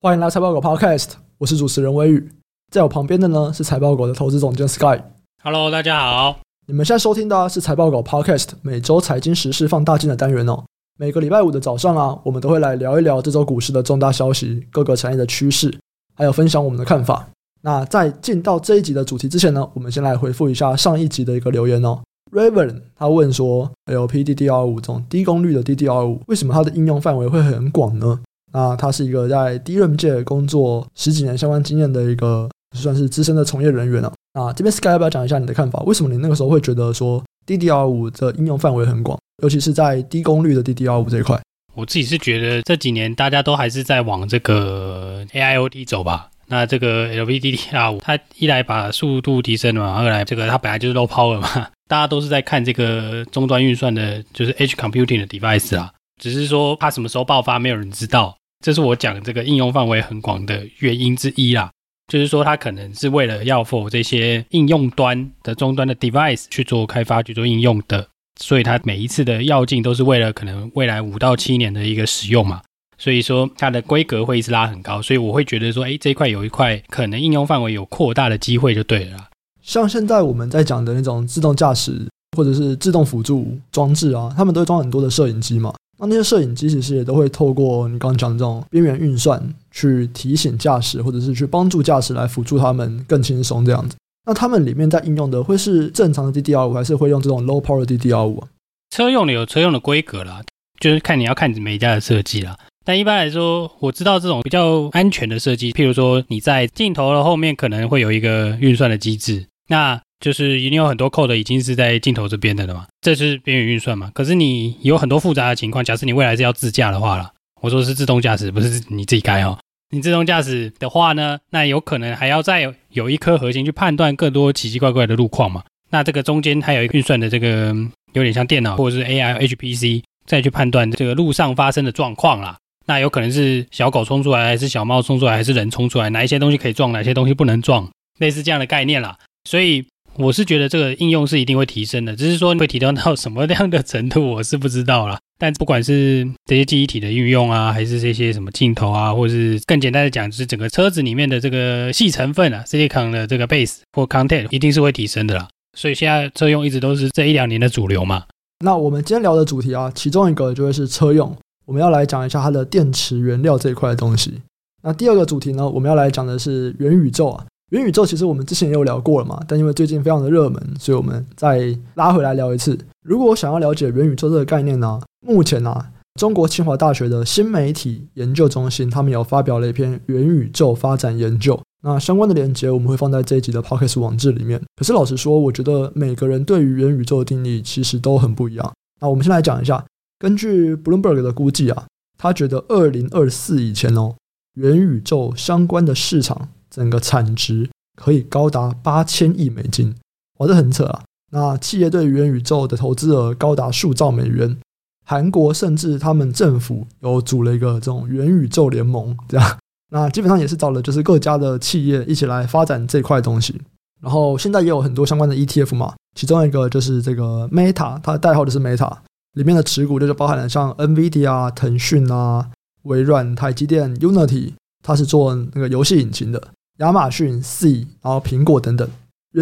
欢迎来财报狗 Podcast，我是主持人微宇，在我旁边的呢是财报狗的投资总监 Sky。Hello，大家好。你们现在收听的是财报狗 Podcast 每周财经时事放大镜的单元哦。每个礼拜五的早上啊，我们都会来聊一聊这周股市的重大消息、各个产业的趋势，还有分享我们的看法。那在进到这一集的主题之前呢，我们先来回复一下上一集的一个留言哦。Raven 他问说，LPDDR 五这种低功率的 DDR 五为什么它的应用范围会很广呢？那他是一个在 DRAM 界工作十几年相关经验的一个算是资深的从业人员了。啊，这边 Sky 要不要讲一下你的看法？为什么你那个时候会觉得说 DDR5 的应用范围很广，尤其是在低功率的 DDR5 这一块？我自己是觉得这几年大家都还是在往这个 AIoT 走吧。那这个 LPDDR5 它一来把速度提升了嘛，二来这个它本来就是 low power 嘛，大家都是在看这个终端运算的，就是 Edge Computing 的 device 啊。只是说它什么时候爆发，没有人知道。这是我讲这个应用范围很广的原因之一啦。就是说，它可能是为了要 for 这些应用端的终端的 device 去做开发、去做应用的，所以它每一次的要进都是为了可能未来五到七年的一个使用嘛。所以说，它的规格会一直拉很高。所以我会觉得说，哎，这一块有一块可能应用范围有扩大的机会就对了啦。像现在我们在讲的那种自动驾驶或者是自动辅助装置啊，他们都会装很多的摄影机嘛。那那些摄影机其实也都会透过你刚刚讲的这种边缘运算去提醒驾驶，或者是去帮助驾驶来辅助他们更轻松这样子。那他们里面在应用的会是正常的 DDR5，还是会用这种 low power DDR5 啊？车用的有车用的规格啦，就是看你要看每一家的设计啦。但一般来说，我知道这种比较安全的设计，譬如说你在镜头的后面可能会有一个运算的机制，那。就是已经有很多 code 已经是在镜头这边的了嘛，这是边缘运算嘛。可是你有很多复杂的情况，假设你未来是要自驾的话了，我说是自动驾驶，不是你自己开哦。你自动驾驶的话呢，那有可能还要再有，有一颗核心去判断更多奇奇怪怪的路况嘛。那这个中间还有一个运算的这个有点像电脑或者是 AI HPC 再去判断这个路上发生的状况啦。那有可能是小狗冲出来，还是小猫冲出来，还是人冲出来，哪一些东西可以撞，哪些东西不能撞，类似这样的概念啦。所以。我是觉得这个应用是一定会提升的，只是说会提升到什么样的程度，我是不知道啦。但不管是这些记忆体的运用啊，还是这些什么镜头啊，或是更简单的讲，就是整个车子里面的这个细成分啊，silicon 的这个 base 或 content 一定是会提升的啦。所以现在车用一直都是这一两年的主流嘛。那我们今天聊的主题啊，其中一个就会是车用，我们要来讲一下它的电池原料这一块的东西。那第二个主题呢，我们要来讲的是元宇宙啊。元宇宙其实我们之前也有聊过了嘛，但因为最近非常的热门，所以我们再拉回来聊一次。如果想要了解元宇宙这个概念呢，目前呢，中国清华大学的新媒体研究中心他们有发表了一篇元宇宙发展研究，那相关的链接我们会放在这一集的 Podcast 网志里面。可是老实说，我觉得每个人对于元宇宙的定义其实都很不一样。那我们先来讲一下，根据 Bloomberg 的估计啊，他觉得二零二四以前哦，元宇宙相关的市场。整个产值可以高达八千亿美金，哇，这很扯啊！那企业对元宇宙的投资额高达数兆美元，韩国甚至他们政府有组了一个这种元宇宙联盟，这样，那基本上也是找了就是各家的企业一起来发展这块东西。然后现在也有很多相关的 ETF 嘛，其中一个就是这个 Meta，它的代号就是 Meta，里面的持股就是包含了像 NVIDIA、腾讯啊、微软、台积电、Unity，它是做那个游戏引擎的。亚马逊、C，然后苹果等等，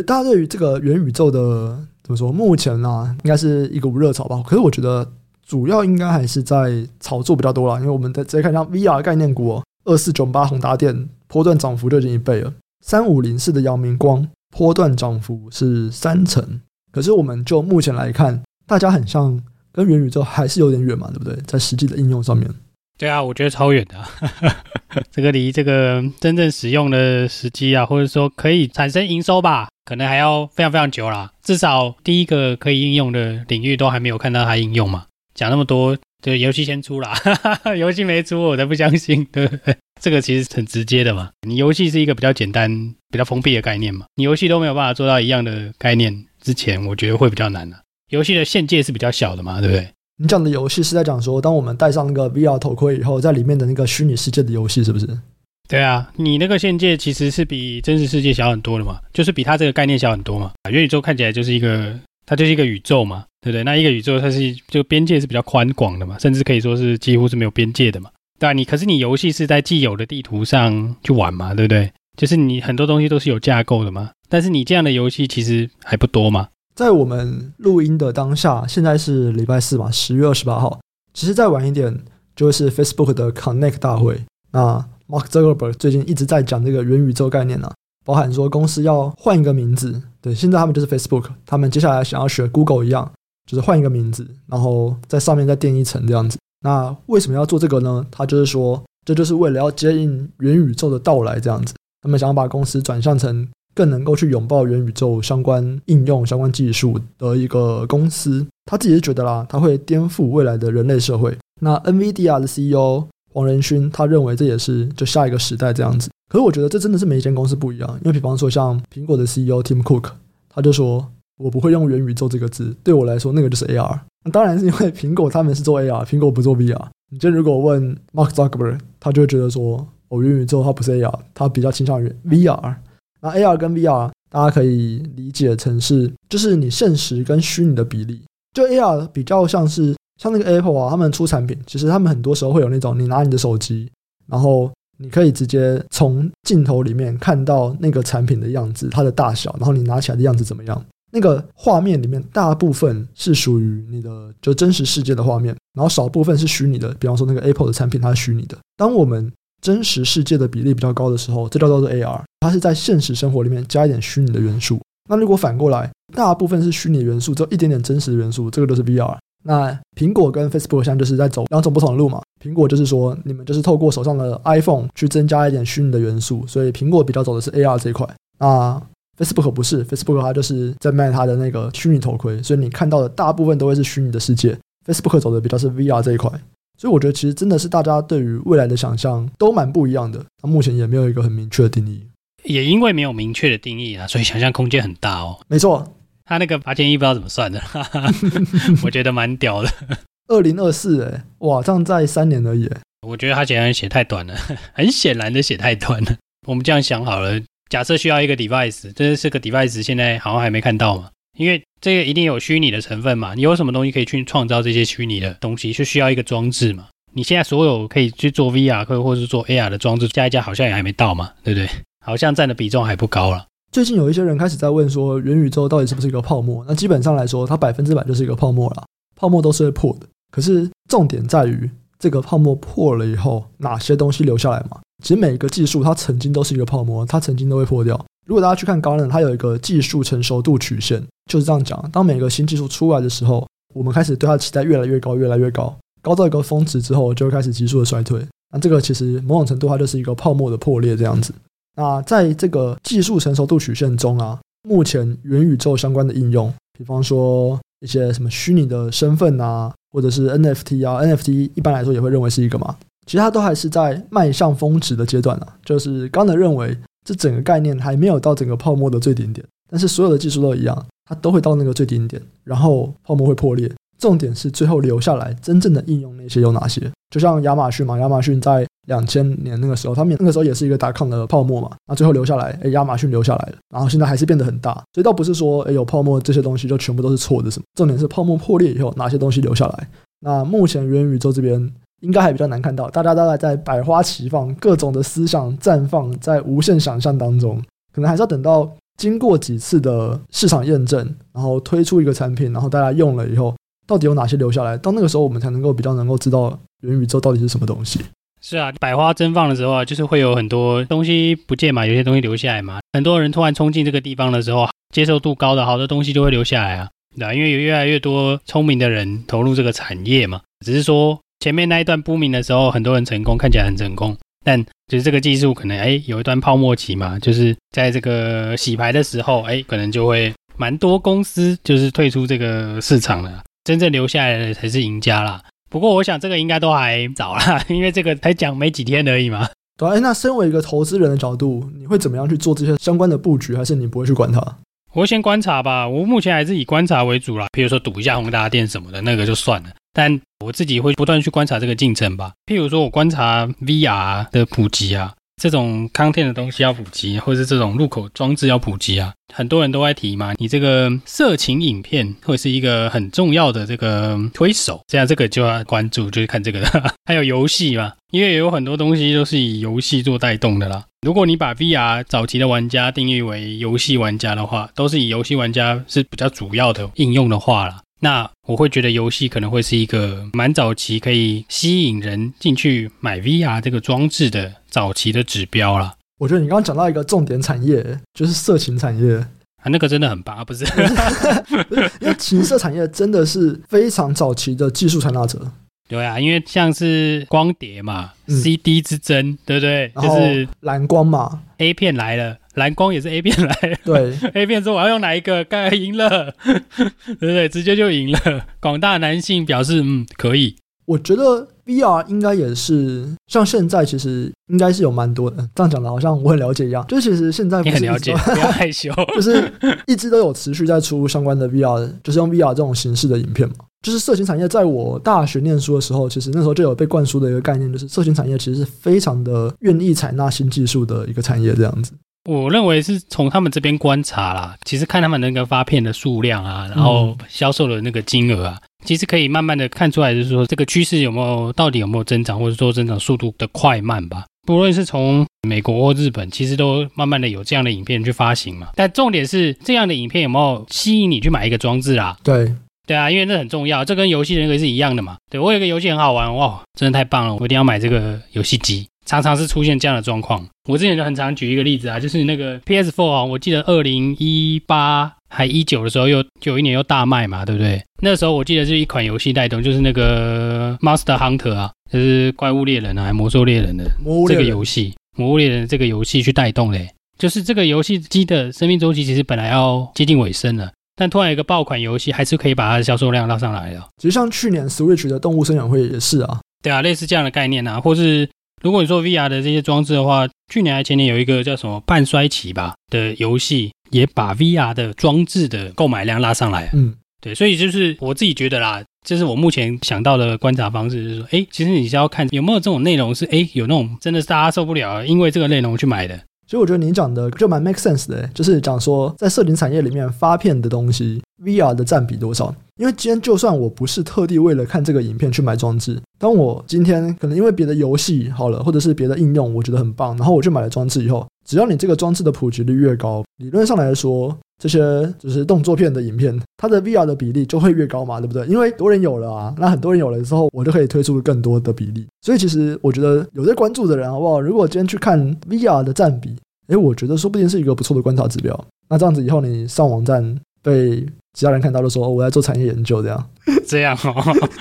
大家对于这个元宇宙的怎么说？目前呢、啊，应该是一个无热潮吧。可是我觉得主要应该还是在炒作比较多啦。因为我们直接看像 VR 概念股哦，二四九八宏达电波段涨幅就已经一倍了，三五零四的阳明光波段涨幅是三成。可是我们就目前来看，大家很像跟元宇宙还是有点远嘛，对不对？在实际的应用上面。对啊，我觉得超远的，这个离这个真正使用的时机啊，或者说可以产生营收吧，可能还要非常非常久啦。至少第一个可以应用的领域都还没有看到它应用嘛。讲那么多，这游戏先出啦，游戏没出我才不相信，对不对？这个其实很直接的嘛。你游戏是一个比较简单、比较封闭的概念嘛，你游戏都没有办法做到一样的概念之前，我觉得会比较难的。游戏的限界是比较小的嘛，对不对？你讲的游戏是在讲说，当我们戴上那个 VR 头盔以后，在里面的那个虚拟世界的游戏，是不是？对啊，你那个限界其实是比真实世界小很多的嘛，就是比它这个概念小很多嘛。元宇宙看起来就是一个，它就是一个宇宙嘛，对不对？那一个宇宙它是就边界是比较宽广的嘛，甚至可以说是几乎是没有边界的嘛。对啊，你可是你游戏是在既有的地图上去玩嘛，对不对？就是你很多东西都是有架构的嘛。但是你这样的游戏其实还不多嘛。在我们录音的当下，现在是礼拜四嘛，十月二十八号。其实再晚一点就会是 Facebook 的 Connect 大会。那 Mark Zuckerberg 最近一直在讲这个元宇宙概念呢、啊，包含说公司要换一个名字。对，现在他们就是 Facebook，他们接下来想要学 Google 一样，就是换一个名字，然后在上面再垫一层这样子。那为什么要做这个呢？他就是说，这就是为了要接应元宇宙的到来这样子。他们想要把公司转向成。更能够去拥抱元宇宙相关应用、相关技术的一个公司，他自己是觉得啦，他会颠覆未来的人类社会。那 NVIDIA 的 CEO 黄仁勋，他认为这也是就下一个时代这样子。可是我觉得这真的是每一间公司不一样，因为比方说像苹果的 CEO Tim Cook，他就说我不会用元宇宙这个字，对我来说那个就是 AR。那当然是因为苹果他们是做 AR，苹果不做 VR。你今如果问 Mark Zuckerberg，他就会觉得说哦，元宇宙它不是 AR，它比较倾向于 VR。那 AR 跟 VR，大家可以理解成是，就是你现实跟虚拟的比例。就 AR 比较像是像那个 Apple 啊，他们出产品，其实他们很多时候会有那种，你拿你的手机，然后你可以直接从镜头里面看到那个产品的样子，它的大小，然后你拿起来的样子怎么样？那个画面里面大部分是属于你的就真实世界的画面，然后少部分是虚拟的。比方说那个 Apple 的产品，它是虚拟的。当我们真实世界的比例比较高的时候，这叫做 AR，它是在现实生活里面加一点虚拟的元素。那如果反过来，大部分是虚拟元素，只有一点点真实的元素，这个就是 VR。那苹果跟 Facebook 现在就是在走两种不同的路嘛。苹果就是说，你们就是透过手上的 iPhone 去增加一点虚拟的元素，所以苹果比较走的是 AR 这一块。那 Facebook 不是，Facebook 它就是在卖它的那个虚拟头盔，所以你看到的大部分都会是虚拟的世界。Facebook 走的比较是 VR 这一块。所以我觉得，其实真的是大家对于未来的想象都蛮不一样的。那目前也没有一个很明确的定义。也因为没有明确的定义啊，所以想象空间很大哦。没错，他那个八千亿不知道怎么算的，我觉得蛮屌的。二零二四，哎，哇，这样在三年而已。我觉得他显然写太短了，很显然的写太短了。我们这样想好了，假设需要一个 device，这是个 device，现在好像还没看到嘛。因为这个一定有虚拟的成分嘛，你有什么东西可以去创造这些虚拟的东西，就需要一个装置嘛。你现在所有可以去做 VR 或或者是做 AR 的装置加一加，好像也还没到嘛，对不对？好像占的比重还不高了。最近有一些人开始在问说，元宇宙到底是不是一个泡沫？那基本上来说，它百分之百就是一个泡沫了。泡沫都是会破的，可是重点在于这个泡沫破了以后，哪些东西留下来嘛？其实每一个技术它曾经都是一个泡沫，它曾经都会破掉。如果大家去看高冷它有一个技术成熟度曲线，就是这样讲。当每个新技术出来的时候，我们开始对它期待越来越高，越来越高，高到一个峰值之后，就会开始急速的衰退。那这个其实某种程度它就是一个泡沫的破裂这样子。那在这个技术成熟度曲线中啊，目前元宇宙相关的应用，比方说一些什么虚拟的身份啊，或者是 NFT 啊，NFT 一般来说也会认为是一个嘛，其他都还是在迈向峰值的阶段啊。就是 Gartner 认为。这整个概念还没有到整个泡沫的最顶点，但是所有的技术都一样，它都会到那个最顶点，然后泡沫会破裂。重点是最后留下来真正的应用那些有哪些？就像亚马逊嘛，亚马逊在两千年那个时候，他们那个时候也是一个达康的泡沫嘛，那最后留下来，哎，亚马逊留下来了，然后现在还是变得很大。所以倒不是说，哎，有泡沫这些东西就全部都是错的什么？重点是泡沫破裂以后哪些东西留下来？那目前元宇宙这边。应该还比较难看到，大家大概在百花齐放，各种的思想绽放在无限想象当中，可能还是要等到经过几次的市场验证，然后推出一个产品，然后大家用了以后，到底有哪些留下来？到那个时候，我们才能够比较能够知道元宇宙到底是什么东西。是啊，百花争放的时候啊，就是会有很多东西不见嘛，有些东西留下来嘛。很多人突然冲进这个地方的时候，接受度高的好的东西就会留下来啊，对啊，因为有越来越多聪明的人投入这个产业嘛，只是说。前面那一段不明的时候，很多人成功，看起来很成功，但就是这个技术可能哎有一段泡沫期嘛，就是在这个洗牌的时候，哎可能就会蛮多公司就是退出这个市场了，真正留下来的才是赢家啦。不过我想这个应该都还早啦，因为这个才讲没几天而已嘛。对，哎，那身为一个投资人的角度，你会怎么样去做这些相关的布局，还是你不会去管它？我会先观察吧，我目前还是以观察为主啦。比如说赌一下宏达电什么的，那个就算了。但我自己会不断去观察这个进程吧。譬如说，我观察 VR 的普及啊，这种 content 的东西要普及，或者是这种入口装置要普及啊，很多人都在提嘛。你这个色情影片会是一个很重要的这个推手，这样这个就要关注，就是看这个。还有游戏嘛，因为有很多东西都是以游戏做带动的啦。如果你把 VR 早期的玩家定义为游戏玩家的话，都是以游戏玩家是比较主要的应用的话啦。那我会觉得游戏可能会是一个蛮早期可以吸引人进去买 VR 这个装置的早期的指标啦。我觉得你刚刚讲到一个重点产业，就是色情产业啊，那个真的很棒，不是？因为情色产业真的是非常早期的技术传达者。对啊，因为像是光碟嘛、嗯、CD 之争，对不对？就是蓝光嘛，A 片来了。蓝光也是 A 片来了，对 A 片说我要用哪一个，该赢了，对不对？直接就赢了。广大男性表示，嗯，可以。我觉得 VR 应该也是像现在，其实应该是有蛮多的。这样讲的好像我很了解一样，就其实现在不很了解，不要害羞，就是一直都有持续在出相关的 VR，就是用 VR 这种形式的影片嘛。就是色情产业，在我大学念书的时候，其实那时候就有被灌输的一个概念，就是色情产业其实是非常的愿意采纳新技术的一个产业，这样子。我认为是从他们这边观察啦，其实看他们那个发片的数量啊，然后销售的那个金额啊，其实可以慢慢的看出来，就是说这个趋势有没有到底有没有增长，或者说增长速度的快慢吧。不论是从美国或日本，其实都慢慢的有这样的影片去发行嘛。但重点是这样的影片有没有吸引你去买一个装置啊？对，对啊，因为那很重要，这跟游戏的那个是一样的嘛。对，我有一个游戏很好玩，哇，真的太棒了，我一定要买这个游戏机。常常是出现这样的状况。我之前就很常举一个例子啊，就是那个 PS4 啊，我记得二零一八还一九的时候，又有一年又大卖嘛，对不对？那时候我记得是一款游戏带动，就是那个 Monster Hunter 啊，就是怪物猎人啊，还魔兽猎人的这个游戏，魔物猎人这个游戏去带动嘞。就是这个游戏机的生命周期其实本来要接近尾声了，但突然有一个爆款游戏，还是可以把它的销售量拉上来的。其实像去年 Switch 的动物生养会也是啊，对啊，类似这样的概念啊，或是。如果你做 VR 的这些装置的话，去年还前年有一个叫什么半衰期吧的游戏，也把 VR 的装置的购买量拉上来。嗯，对，所以就是我自己觉得啦，这是我目前想到的观察方式，就是说，哎，其实你是要看有没有这种内容是，哎，有那种真的是大家受不了，因为这个内容去买的。所以我觉得你讲的就蛮 make sense 的，就是讲说在摄影产业里面发片的东西，VR 的占比多少？因为今天就算我不是特地为了看这个影片去买装置，当我今天可能因为别的游戏好了，或者是别的应用，我觉得很棒，然后我去买了装置以后，只要你这个装置的普及率越高，理论上来说，这些就是动作片的影片，它的 VR 的比例就会越高嘛，对不对？因为多人有了啊，那很多人有了之后，我就可以推出更多的比例。所以其实我觉得有在关注的人，好不好？如果今天去看 VR 的占比，诶，我觉得说不定是一个不错的观察指标。那这样子以后你上网站被其他人看到的时候，我在做产业研究，这样 这样哦，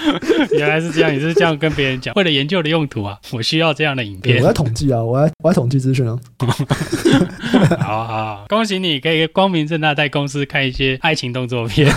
原来是这样，你是这样跟别人讲，为了研究的用途啊，我需要这样的影片。我在统计啊，我在我在统计资讯啊。好好，恭喜你可以光明正大在公司看一些爱情动作片。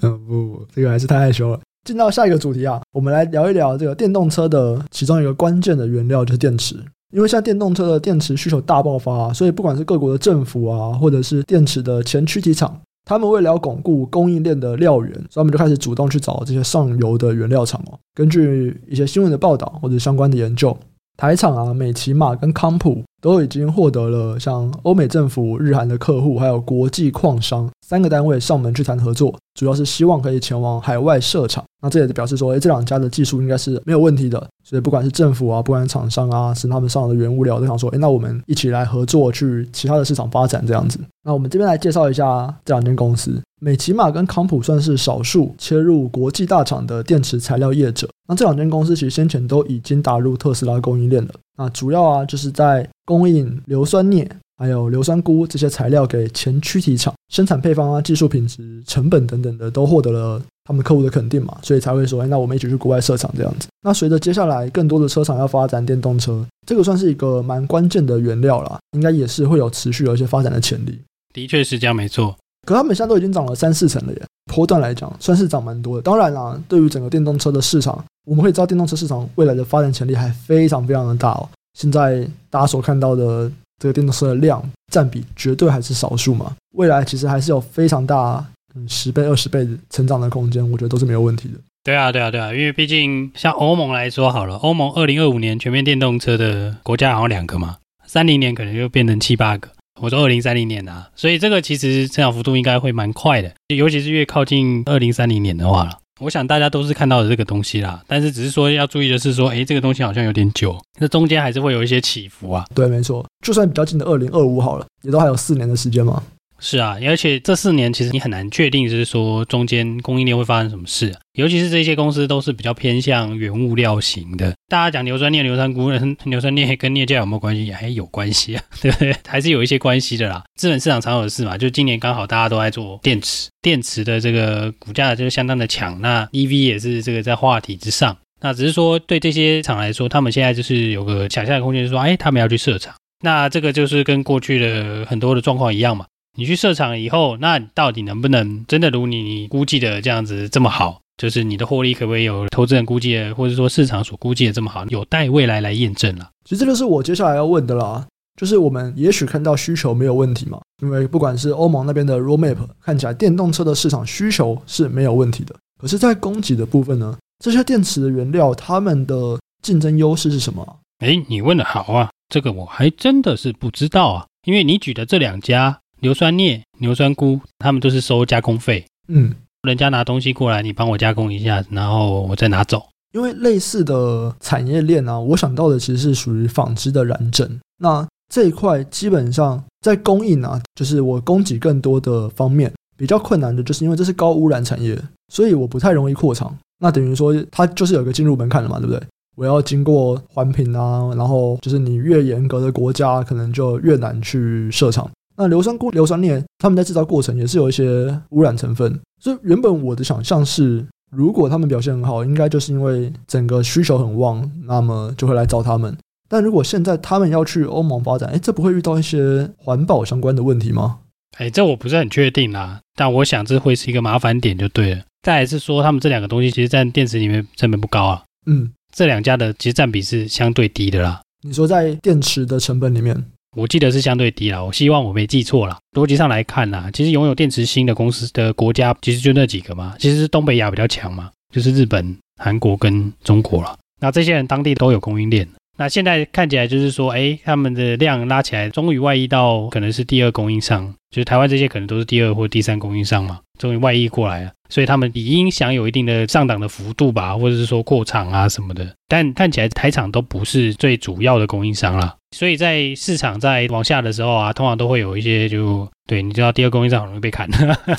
嗯，不不，这个还是太害羞了。进到下一个主题啊，我们来聊一聊这个电动车的其中一个关键的原料就是电池。因为现在电动车的电池需求大爆发啊，所以不管是各国的政府啊，或者是电池的前驱体厂。他们为了巩固供应链的料源，所以他们就开始主动去找这些上游的原料厂哦。根据一些新闻的报道或者相关的研究，台厂啊、美琪马跟康普都已经获得了像欧美政府、日韩的客户，还有国际矿商三个单位上门去谈合作，主要是希望可以前往海外设厂。那这也表示说，诶，这两家的技术应该是没有问题的。所以不管是政府啊，不管是厂商啊，是他们上的原物料，都想说，诶，那我们一起来合作去其他的市场发展这样子。那我们这边来介绍一下这两间公司，美琪玛跟康普算是少数切入国际大厂的电池材料业者。那这两间公司其实先前都已经打入特斯拉供应链了。那主要啊，就是在供应硫酸镍。还有硫酸钴这些材料给前驱体厂生产配方啊，技术品质、成本等等的都获得了他们客户的肯定嘛，所以才会说，哎，那我们一起去国外设厂这样子。那随着接下来更多的车厂要发展电动车，这个算是一个蛮关键的原料啦，应该也是会有持续有一些发展的潜力。的确是这样，没错。可他们现在都已经涨了三四成了耶，波段来讲算是涨蛮多的。当然啦，对于整个电动车的市场，我们会知道电动车市场未来的发展潜力还非常非常的大哦。现在大家所看到的。这个电动车的量占比绝对还是少数嘛，未来其实还是有非常大，嗯，十倍、二十倍的成长的空间，我觉得都是没有问题的。对啊，对啊，对啊，因为毕竟像欧盟来说好了，欧盟二零二五年全面电动车的国家好像两个嘛，三零年可能就变成七八个。我说二零三零年啊，所以这个其实成长幅度应该会蛮快的，尤其是越靠近二零三零年的话了。我想大家都是看到了这个东西啦，但是只是说要注意的是说，哎，这个东西好像有点久，那中间还是会有一些起伏啊。对，没错，就算比较近的二零二五好了，也都还有四年的时间嘛。是啊，而且这四年其实你很难确定，就是说中间供应链会发生什么事，尤其是这些公司都是比较偏向原物料型的。大家讲硫酸镍、硫酸钴，硫酸镍跟镍价有没有关系？也还有关系啊，对不对？还是有一些关系的啦。资本市场常有的事嘛，就今年刚好大家都在做电池，电池的这个股价就是相当的强，那 EV 也是这个在话题之上。那只是说对这些厂来说，他们现在就是有个想象的空间，就是说，哎，他们要去设厂。那这个就是跟过去的很多的状况一样嘛。你去设厂以后，那你到底能不能真的如你估计的这样子这么好？就是你的获利可不可以有投资人估计的，或者说市场所估计的这么好？有待未来来验证了。其实这就是我接下来要问的啦。就是我们也许看到需求没有问题嘛，因为不管是欧盟那边的 roadmap 看起来电动车的市场需求是没有问题的。可是，在供给的部分呢，这些电池的原料，它们的竞争优势是什么？诶，你问的好啊，这个我还真的是不知道啊，因为你举的这两家。硫酸镍、硫酸钴，他们都是收加工费。嗯，人家拿东西过来，你帮我加工一下，然后我再拿走。因为类似的产业链啊，我想到的其实是属于纺织的染整。那这一块基本上在供应啊，就是我供给更多的方面比较困难的，就是因为这是高污染产业，所以我不太容易扩厂。那等于说，它就是有一个进入门槛了嘛，对不对？我要经过环评啊，然后就是你越严格的国家，可能就越难去设厂。那硫酸钴、硫酸镍，他们在制造过程也是有一些污染成分，所以原本我的想象是，如果他们表现很好，应该就是因为整个需求很旺，那么就会来找他们。但如果现在他们要去欧盟发展，哎，这不会遇到一些环保相关的问题吗？哎，这我不是很确定啦，但我想这会是一个麻烦点就对了。再来是说，他们这两个东西其实在电池里面成本不高啊。嗯，这两家的其实占比是相对低的啦。你说在电池的成本里面？我记得是相对低啦，我希望我没记错啦。逻辑上来看啊，其实拥有电池芯的公司的国家其实就那几个嘛，其实是东北亚比较强嘛，就是日本、韩国跟中国了。那这些人当地都有供应链，那现在看起来就是说，哎，他们的量拉起来，终于外溢到可能是第二供应商，就是台湾这些可能都是第二或第三供应商嘛，终于外溢过来了，所以他们理应享有一定的上档的幅度吧，或者是说扩厂啊什么的。但看起来台厂都不是最主要的供应商啦。所以在市场在往下的时候啊，通常都会有一些就对，你知道第二供应商很容易被砍，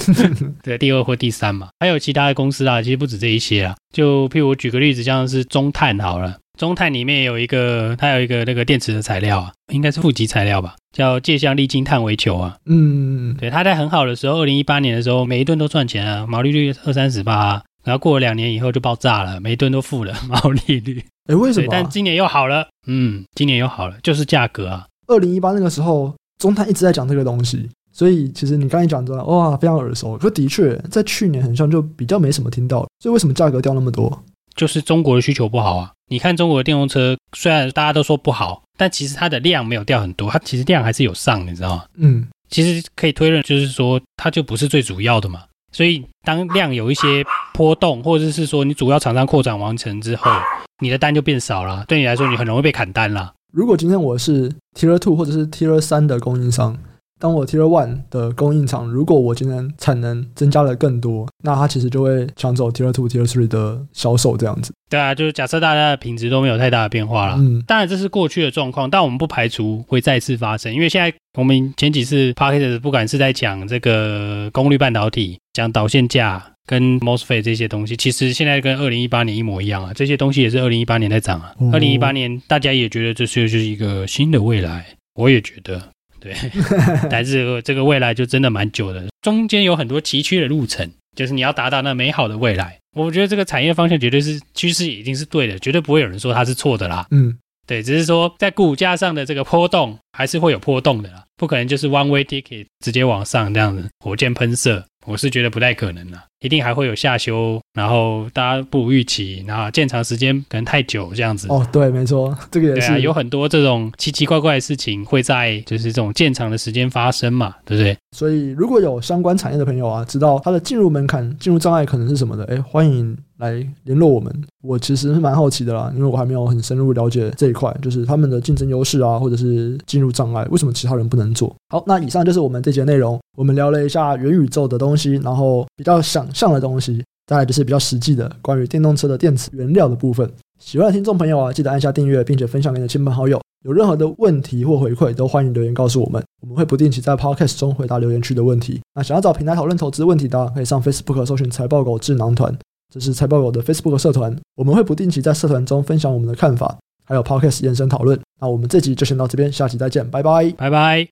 对，第二或第三嘛，还有其他的公司啊，其实不止这一些啊，就譬如我举个例子，像是中碳好了，中碳里面有一个，它有一个那个电池的材料啊，应该是负极材料吧，叫介相沥晶碳微球啊，嗯，对，它在很好的时候，二零一八年的时候，每一吨都赚钱啊，毛利率二三十八，然后过了两年以后就爆炸了，每一吨都负了 毛利率。哎，为什么？但今年又好了，嗯，今年又好了，就是价格啊。二零一八那个时候，中碳一直在讲这个东西，所以其实你刚才讲的，哇，非常耳熟。可的确，在去年很像就比较没什么听到，所以为什么价格掉那么多？就是中国的需求不好啊。你看中国的电动车，虽然大家都说不好，但其实它的量没有掉很多，它其实量还是有上，你知道吗？嗯，其实可以推论，就是说它就不是最主要的嘛。所以当量有一些波动，或者是说你主要厂商扩展完成之后。你的单就变少了，对你来说，你很容易被砍单了。如果今天我是 Tier Two 或者是 Tier 三的供应商，当我 Tier One 的供应厂，如果我今天产能增加了更多，那它其实就会抢走 Tier Two、Tier Three 的销售这样子。对啊，就是假设大家的品质都没有太大的变化了，嗯，当然这是过去的状况，但我们不排除会再次发生，因为现在我们前几次 Podcast 不管是在讲这个功率半导体，讲导线架。跟 MOSFET 这些东西，其实现在跟二零一八年一模一样啊。这些东西也是二零一八年在涨啊。二零一八年大家也觉得这是就是一个新的未来，我也觉得对。但是这个未来就真的蛮久的，中间有很多崎岖的路程，就是你要达到那美好的未来。我觉得这个产业方向绝对是趋势，已经是对的，绝对不会有人说它是错的啦。嗯，对，只是说在股价上的这个波动还是会有波动的啦，不可能就是 one way ticket 直接往上这样子，火箭喷射。我是觉得不太可能了，一定还会有下修，然后大家不如预期，然后建厂时间可能太久这样子。哦，对，没错，这个也是、啊、有很多这种奇奇怪怪的事情会在就是这种建厂的时间发生嘛，对不对？所以如果有相关产业的朋友啊，知道它的进入门槛、进入障碍可能是什么的，哎，欢迎来联络我们。我其实是蛮好奇的啦，因为我还没有很深入了解这一块，就是他们的竞争优势啊，或者是进入障碍，为什么其他人不能做？好，那以上就是我们这节内容，我们聊了一下元宇宙的东西，然后比较想象的东西，再来就是比较实际的关于电动车的电池原料的部分。喜欢的听众朋友啊，记得按下订阅，并且分享给你的亲朋好友。有任何的问题或回馈，都欢迎留言告诉我们，我们会不定期在 Podcast 中回答留言区的问题。那想要找平台讨论投资问题的，可以上 Facebook 搜寻“财报狗智囊团”，这是财报狗的 Facebook 社团。我们会不定期在社团中分享我们的看法，还有 Podcast 延伸讨论。那我们这集就先到这边，下期再见，拜拜，拜拜。